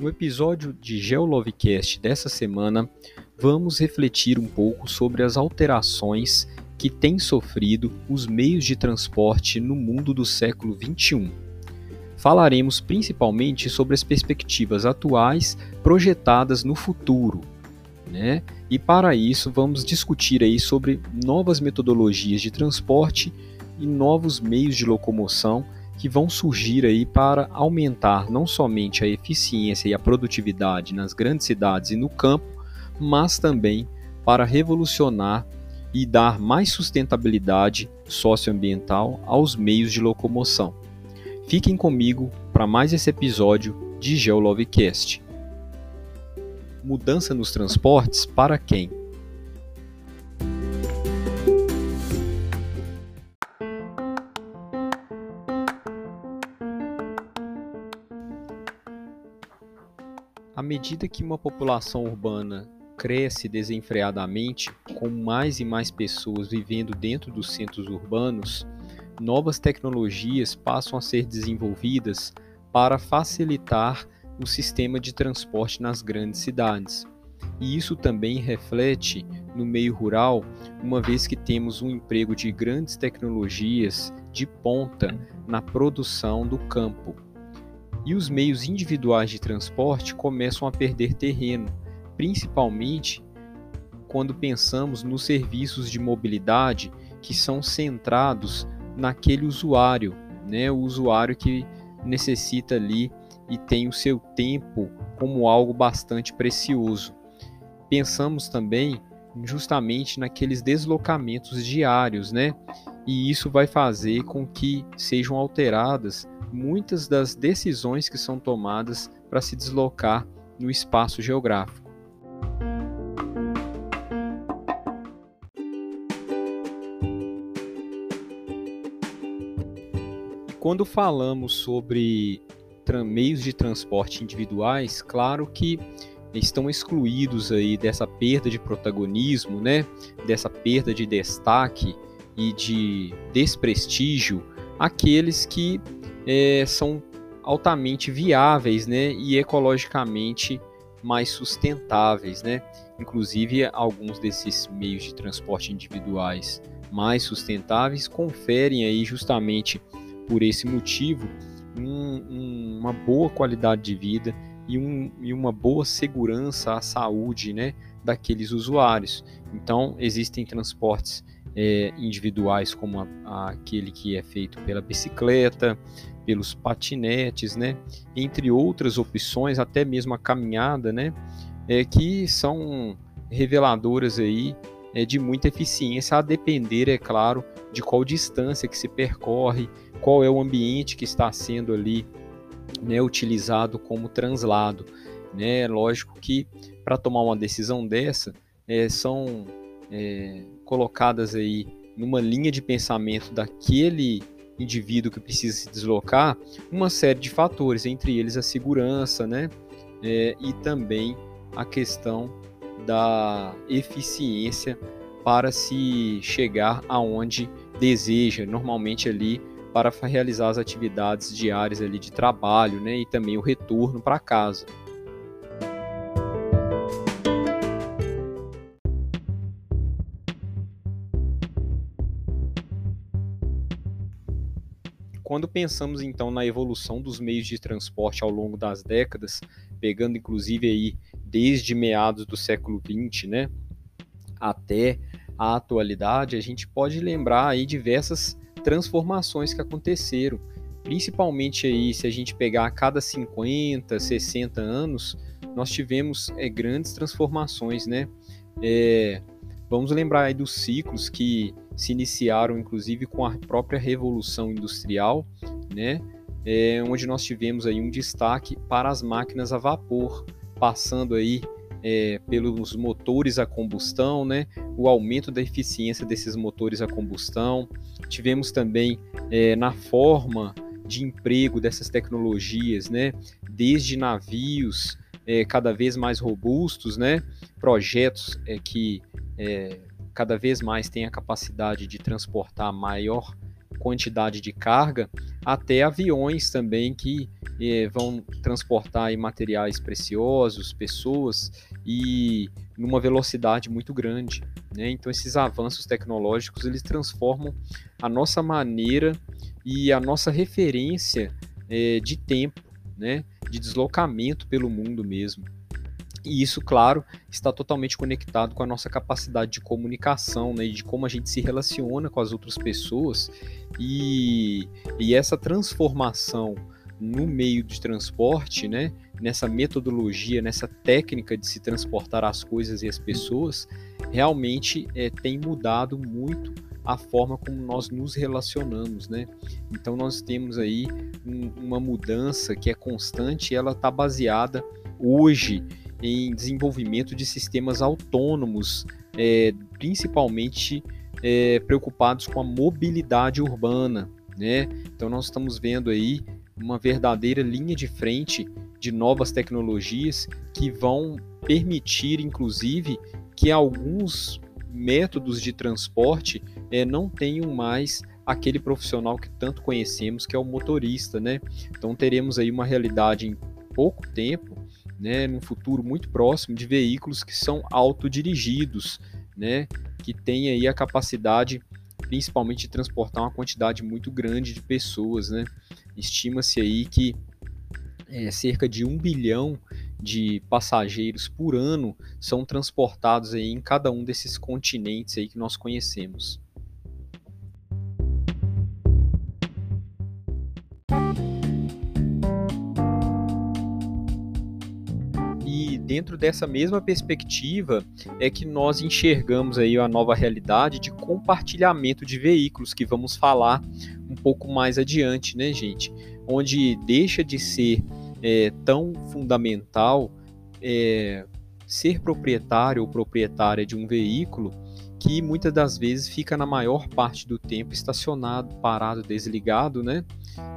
No episódio de Geolovecast dessa semana, vamos refletir um pouco sobre as alterações que têm sofrido os meios de transporte no mundo do século XXI. Falaremos principalmente sobre as perspectivas atuais projetadas no futuro, né? E para isso vamos discutir aí sobre novas metodologias de transporte e novos meios de locomoção que vão surgir aí para aumentar não somente a eficiência e a produtividade nas grandes cidades e no campo, mas também para revolucionar e dar mais sustentabilidade socioambiental aos meios de locomoção. Fiquem comigo para mais esse episódio de GeoLovecast. Mudança nos transportes para quem? Medida que uma população urbana cresce desenfreadamente, com mais e mais pessoas vivendo dentro dos centros urbanos, novas tecnologias passam a ser desenvolvidas para facilitar o sistema de transporte nas grandes cidades. E isso também reflete no meio rural, uma vez que temos um emprego de grandes tecnologias de ponta na produção do campo e os meios individuais de transporte começam a perder terreno, principalmente quando pensamos nos serviços de mobilidade que são centrados naquele usuário, né? o usuário que necessita ali e tem o seu tempo como algo bastante precioso. Pensamos também justamente naqueles deslocamentos diários, né? E isso vai fazer com que sejam alteradas muitas das decisões que são tomadas para se deslocar no espaço geográfico. Quando falamos sobre meios de transporte individuais, claro que estão excluídos aí dessa perda de protagonismo, né? Dessa perda de destaque e de desprestígio aqueles que é, são altamente viáveis né, e ecologicamente mais sustentáveis. Né? Inclusive, alguns desses meios de transporte individuais mais sustentáveis conferem aí justamente por esse motivo um, um, uma boa qualidade de vida e, um, e, uma boa segurança à saúde né, daqueles usuários. Então, existem transportes é, individuais, como a, a, aquele que é feito pela bicicleta, pelos patinetes, né? Entre outras opções, até mesmo a caminhada, né? É, que são reveladoras aí é, de muita eficiência, a depender, é claro, de qual distância que se percorre, qual é o ambiente que está sendo ali né, utilizado como translado. Né? Lógico que para tomar uma decisão dessa, é, são é, colocadas aí numa linha de pensamento daquele indivíduo que precisa se deslocar uma série de fatores, entre eles a segurança, né? É, e também a questão da eficiência para se chegar aonde deseja, normalmente ali para realizar as atividades diárias ali de trabalho, né? E também o retorno para casa. Quando pensamos então na evolução dos meios de transporte ao longo das décadas, pegando inclusive aí desde meados do século XX, né, até a atualidade, a gente pode lembrar aí diversas transformações que aconteceram, principalmente aí se a gente pegar a cada 50, 60 anos, nós tivemos é, grandes transformações, né? É, vamos lembrar aí dos ciclos que se iniciaram inclusive com a própria revolução industrial, né? É, onde nós tivemos aí um destaque para as máquinas a vapor, passando aí é, pelos motores a combustão, né? O aumento da eficiência desses motores a combustão. Tivemos também é, na forma de emprego dessas tecnologias, né? Desde navios é, cada vez mais robustos, né? Projetos é, que é, cada vez mais tem a capacidade de transportar maior quantidade de carga, até aviões também que eh, vão transportar materiais preciosos, pessoas e numa velocidade muito grande. Né? Então esses avanços tecnológicos eles transformam a nossa maneira e a nossa referência eh, de tempo, né? de deslocamento pelo mundo mesmo. E isso, claro, está totalmente conectado com a nossa capacidade de comunicação, né, de como a gente se relaciona com as outras pessoas. E, e essa transformação no meio de transporte, né, nessa metodologia, nessa técnica de se transportar as coisas e as pessoas, realmente é, tem mudado muito a forma como nós nos relacionamos, né? Então nós temos aí um, uma mudança que é constante, e ela está baseada hoje em desenvolvimento de sistemas autônomos, é, principalmente é, preocupados com a mobilidade urbana. Né? Então, nós estamos vendo aí uma verdadeira linha de frente de novas tecnologias que vão permitir, inclusive, que alguns métodos de transporte é, não tenham mais aquele profissional que tanto conhecemos, que é o motorista, né? Então teremos aí uma realidade em pouco tempo né, num futuro muito próximo, de veículos que são autodirigidos, né, que têm aí a capacidade principalmente de transportar uma quantidade muito grande de pessoas. Né. Estima-se aí que é, cerca de um bilhão de passageiros por ano são transportados aí em cada um desses continentes aí que nós conhecemos. Dentro dessa mesma perspectiva é que nós enxergamos aí a nova realidade de compartilhamento de veículos que vamos falar um pouco mais adiante, né, gente? Onde deixa de ser é, tão fundamental é, ser proprietário ou proprietária de um veículo que muitas das vezes fica na maior parte do tempo estacionado, parado, desligado, né?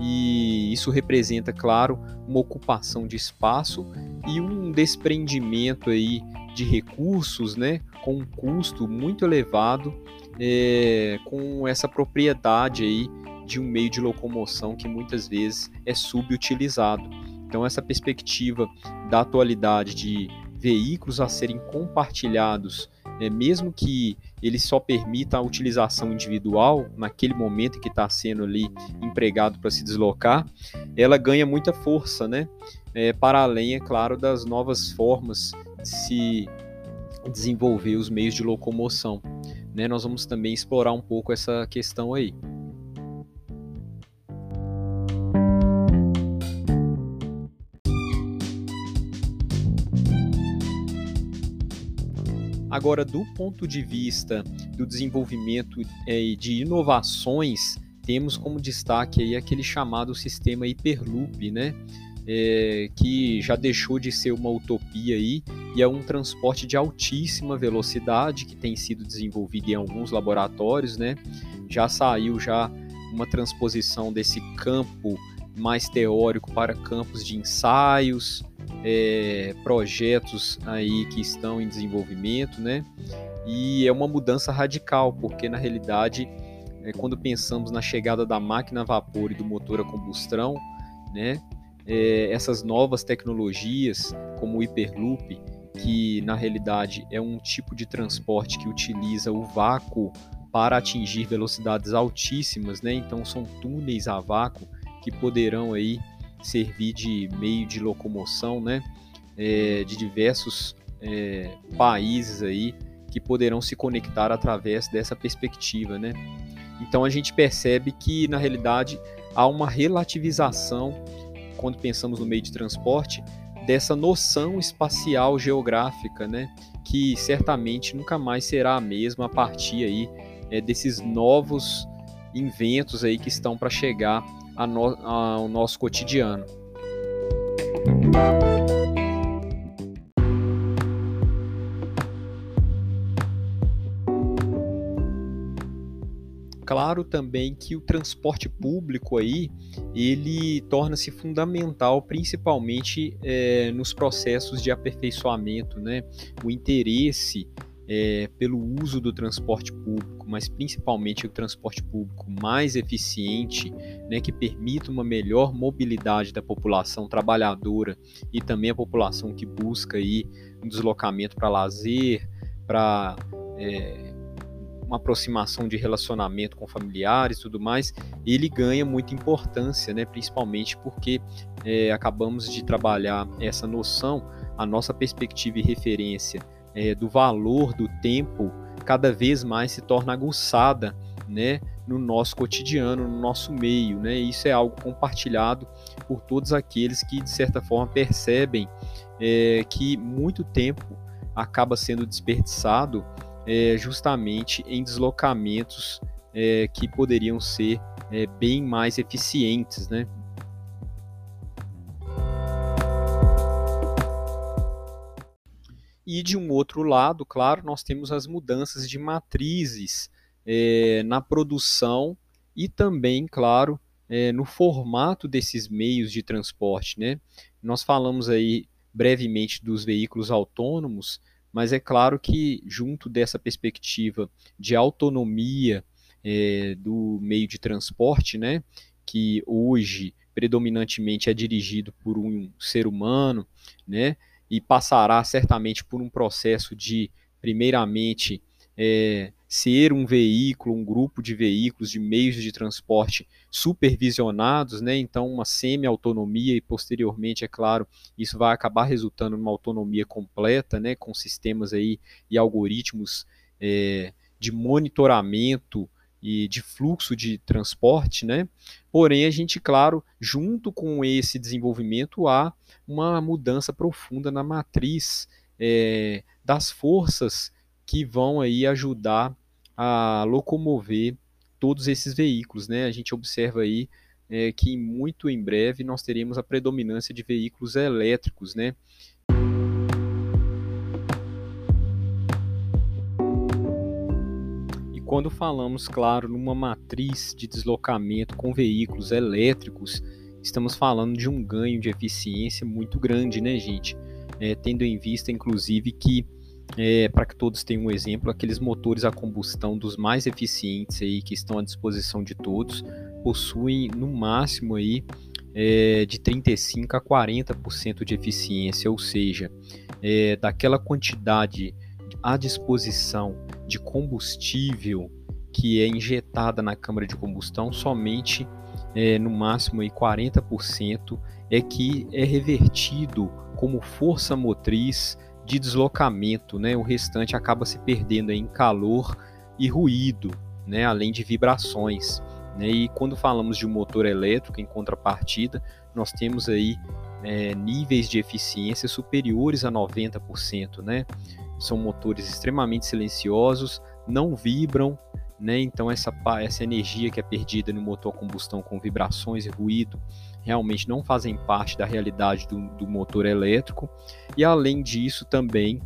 E isso representa, claro, uma ocupação de espaço e um desprendimento aí de recursos, né? Com um custo muito elevado, é, com essa propriedade aí de um meio de locomoção que muitas vezes é subutilizado. Então essa perspectiva da atualidade de veículos a serem compartilhados é, mesmo que ele só permita a utilização individual naquele momento que está sendo ali empregado para se deslocar, ela ganha muita força, né? É, para além, é claro, das novas formas de se desenvolver os meios de locomoção. Né? Nós vamos também explorar um pouco essa questão aí. Agora, do ponto de vista do desenvolvimento é, de inovações, temos como destaque aí aquele chamado sistema Hyperloop, né? É, que já deixou de ser uma utopia aí e é um transporte de altíssima velocidade que tem sido desenvolvido em alguns laboratórios, né? Já saiu já uma transposição desse campo mais teórico para campos de ensaios, é, projetos aí que estão em desenvolvimento, né? E é uma mudança radical, porque na realidade, é, quando pensamos na chegada da máquina a vapor e do motor a combustão, né? É, essas novas tecnologias, como o Hyperloop, que na realidade é um tipo de transporte que utiliza o vácuo para atingir velocidades altíssimas, né? Então são túneis a vácuo que poderão aí servir de meio de locomoção, né, é, de diversos é, países aí que poderão se conectar através dessa perspectiva, né. Então a gente percebe que na realidade há uma relativização quando pensamos no meio de transporte dessa noção espacial geográfica, né, que certamente nunca mais será a mesma a partir aí é, desses novos inventos aí que estão para chegar no, ao nosso cotidiano. Claro também que o transporte público aí ele torna-se fundamental, principalmente é, nos processos de aperfeiçoamento, né? O interesse é, pelo uso do transporte público, mas principalmente o transporte público mais eficiente, né, que permita uma melhor mobilidade da população trabalhadora e também a população que busca aí um deslocamento para lazer, para é, uma aproximação de relacionamento com familiares e tudo mais, ele ganha muita importância, né, principalmente porque é, acabamos de trabalhar essa noção, a nossa perspectiva e referência é, do valor do tempo cada vez mais se torna aguçada, né, no nosso cotidiano, no nosso meio, né? Isso é algo compartilhado por todos aqueles que de certa forma percebem é, que muito tempo acaba sendo desperdiçado é, justamente em deslocamentos é, que poderiam ser é, bem mais eficientes, né? E de um outro lado, claro, nós temos as mudanças de matrizes é, na produção e também, claro, é, no formato desses meios de transporte. Né? Nós falamos aí brevemente dos veículos autônomos, mas é claro que, junto dessa perspectiva de autonomia é, do meio de transporte, né, que hoje predominantemente é dirigido por um ser humano, né, e passará certamente por um processo de, primeiramente, é, ser um veículo, um grupo de veículos, de meios de transporte supervisionados, né? então uma semi-autonomia e posteriormente, é claro, isso vai acabar resultando numa autonomia completa, né? com sistemas aí e algoritmos é, de monitoramento e de fluxo de transporte, né? Porém, a gente, claro, junto com esse desenvolvimento, há uma mudança profunda na matriz é, das forças que vão aí ajudar a locomover todos esses veículos, né? A gente observa aí é, que muito em breve nós teremos a predominância de veículos elétricos, né? Quando falamos, claro, numa matriz de deslocamento com veículos elétricos, estamos falando de um ganho de eficiência muito grande, né, gente? É, tendo em vista, inclusive, que é, para que todos tenham um exemplo, aqueles motores a combustão dos mais eficientes aí que estão à disposição de todos possuem no máximo aí é, de 35 a 40% de eficiência, ou seja, é, daquela quantidade à disposição de combustível que é injetada na câmara de combustão, somente é, no máximo aí 40% é que é revertido como força motriz de deslocamento, né? O restante acaba se perdendo em calor e ruído, né? Além de vibrações. Né? E quando falamos de um motor elétrico, em contrapartida, nós temos aí é, níveis de eficiência superiores a 90%, né? São motores extremamente silenciosos, não vibram, né? Então essa, essa energia que é perdida no motor a combustão com vibrações e ruído realmente não fazem parte da realidade do, do motor elétrico. E além disso também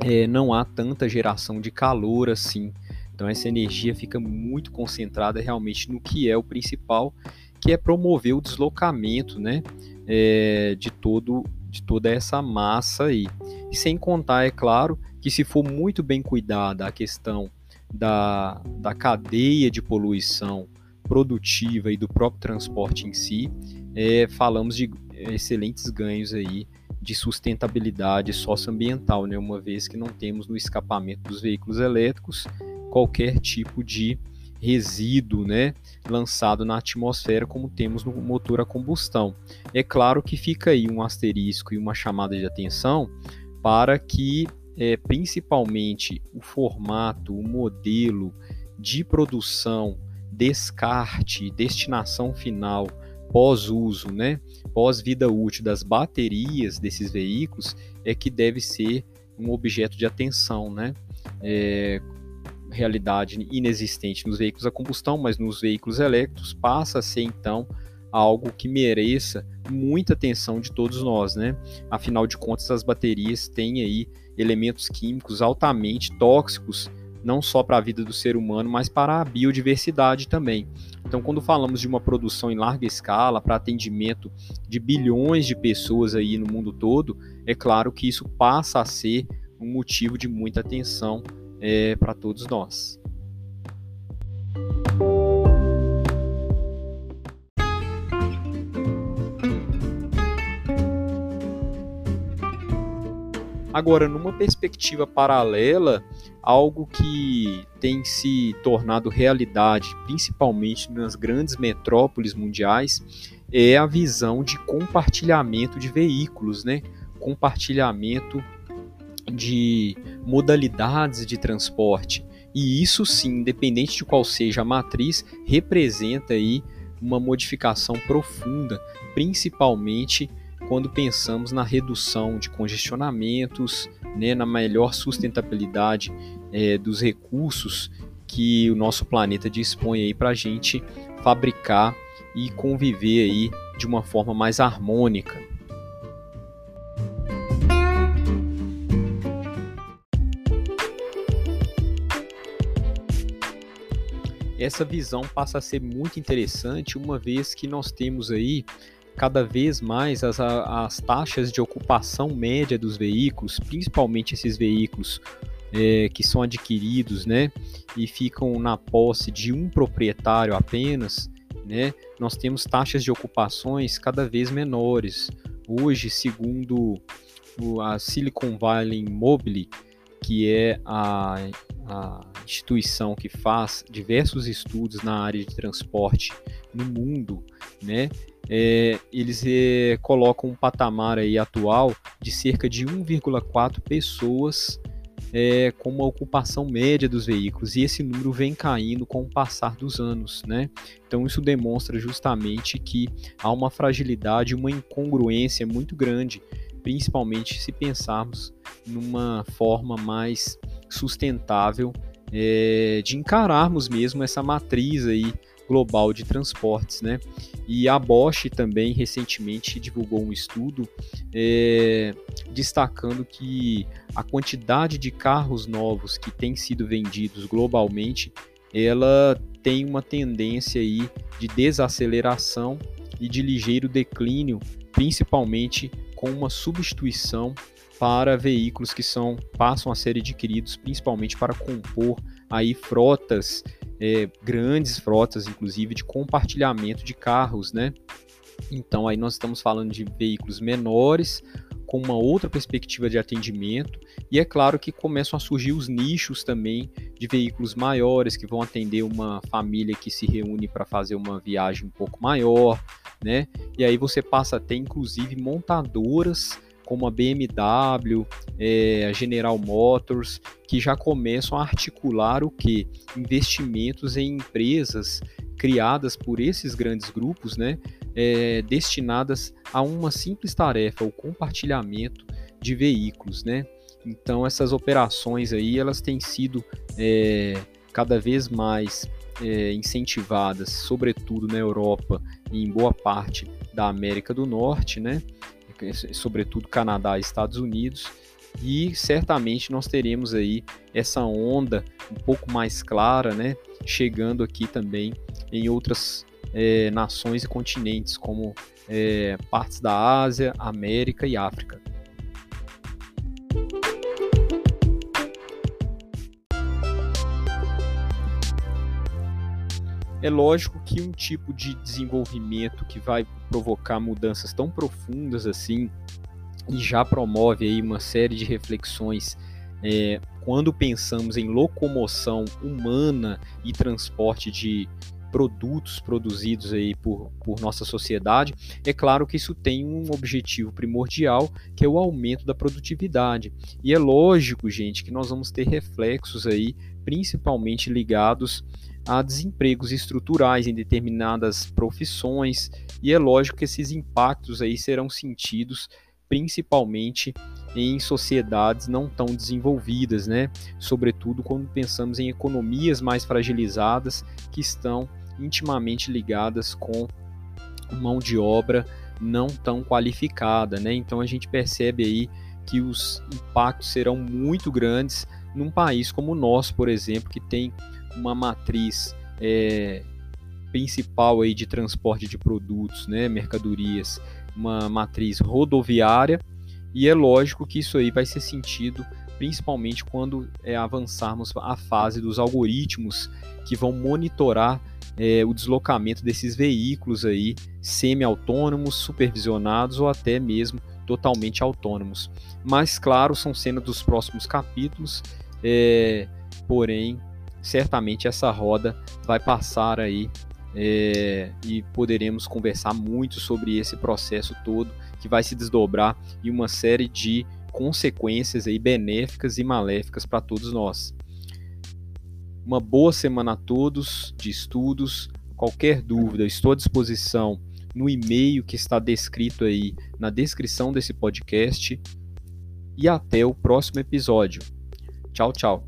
é, não há tanta geração de calor assim. Então essa energia fica muito concentrada realmente no que é o principal, que é promover o deslocamento, né? É, de todo de toda essa massa aí. Sem contar, é claro, que se for muito bem cuidada a questão da, da cadeia de poluição produtiva e do próprio transporte em si, é, falamos de excelentes ganhos aí de sustentabilidade socioambiental, né? uma vez que não temos no escapamento dos veículos elétricos qualquer tipo de resíduo né, lançado na atmosfera, como temos no motor a combustão. É claro que fica aí um asterisco e uma chamada de atenção para que, é, principalmente, o formato, o modelo de produção, descarte, destinação final, pós-uso, né, pós-vida útil das baterias desses veículos, é que deve ser um objeto de atenção, né? É, realidade inexistente nos veículos a combustão, mas nos veículos elétricos passa a ser então algo que mereça muita atenção de todos nós, né? Afinal de contas, as baterias têm aí elementos químicos altamente tóxicos, não só para a vida do ser humano, mas para a biodiversidade também. Então, quando falamos de uma produção em larga escala para atendimento de bilhões de pessoas aí no mundo todo, é claro que isso passa a ser um motivo de muita atenção é, para todos nós. Agora, numa perspectiva paralela, algo que tem se tornado realidade, principalmente nas grandes metrópoles mundiais, é a visão de compartilhamento de veículos, né? Compartilhamento de modalidades de transporte. E isso sim, independente de qual seja a matriz, representa aí uma modificação profunda, principalmente quando pensamos na redução de congestionamentos, né, na melhor sustentabilidade é, dos recursos que o nosso planeta dispõe aí para a gente fabricar e conviver aí de uma forma mais harmônica. Essa visão passa a ser muito interessante uma vez que nós temos aí cada vez mais as, as taxas de ocupação média dos veículos, principalmente esses veículos é, que são adquiridos, né, e ficam na posse de um proprietário apenas, né, nós temos taxas de ocupações cada vez menores. Hoje, segundo a Silicon Valley Mobile, que é a, a instituição que faz diversos estudos na área de transporte no mundo, né, é, eles é, colocam um patamar aí atual de cerca de 1,4 pessoas é, com uma ocupação média dos veículos e esse número vem caindo com o passar dos anos, né? Então isso demonstra justamente que há uma fragilidade, uma incongruência muito grande, principalmente se pensarmos numa forma mais sustentável é, de encararmos mesmo essa matriz aí global de transportes, né? E a Bosch também recentemente divulgou um estudo é, destacando que a quantidade de carros novos que têm sido vendidos globalmente, ela tem uma tendência aí de desaceleração e de ligeiro declínio, principalmente com uma substituição para veículos que são passam a ser adquiridos principalmente para compor aí frotas é, grandes frotas, inclusive, de compartilhamento de carros, né? Então aí nós estamos falando de veículos menores, com uma outra perspectiva de atendimento, e é claro que começam a surgir os nichos também de veículos maiores que vão atender uma família que se reúne para fazer uma viagem um pouco maior, né? E aí você passa a ter inclusive montadoras como a BMW, é, a General Motors, que já começam a articular o que? Investimentos em empresas criadas por esses grandes grupos, né, é, destinadas a uma simples tarefa, o compartilhamento de veículos, né. Então essas operações aí elas têm sido é, cada vez mais é, incentivadas, sobretudo na Europa e em boa parte da América do Norte, né? Sobretudo Canadá e Estados Unidos, e certamente nós teremos aí essa onda um pouco mais clara, né, chegando aqui também em outras é, nações e continentes, como é, partes da Ásia, América e África. É lógico que um tipo de desenvolvimento que vai provocar mudanças tão profundas assim e já promove aí uma série de reflexões é, quando pensamos em locomoção humana e transporte de produtos produzidos aí por, por nossa sociedade, é claro que isso tem um objetivo primordial, que é o aumento da produtividade. E é lógico, gente, que nós vamos ter reflexos aí, principalmente ligados a desempregos estruturais em determinadas profissões, e é lógico que esses impactos aí serão sentidos principalmente em sociedades não tão desenvolvidas, né? Sobretudo quando pensamos em economias mais fragilizadas que estão intimamente ligadas com mão de obra não tão qualificada, né? Então a gente percebe aí que os impactos serão muito grandes num país como o nosso, por exemplo, que tem uma matriz é, principal aí de transporte de produtos, né, mercadorias, uma matriz rodoviária, e é lógico que isso aí vai ser sentido principalmente quando é, avançarmos a fase dos algoritmos que vão monitorar é, o deslocamento desses veículos aí semi-autônomos, supervisionados ou até mesmo totalmente autônomos. Mas claro, são cenas dos próximos capítulos, é, porém certamente essa roda vai passar aí é, e poderemos conversar muito sobre esse processo todo que vai se desdobrar em uma série de consequências aí benéficas e maléficas para todos nós. Uma boa semana a todos de estudos. Qualquer dúvida, estou à disposição no e-mail que está descrito aí na descrição desse podcast. E até o próximo episódio. Tchau, tchau.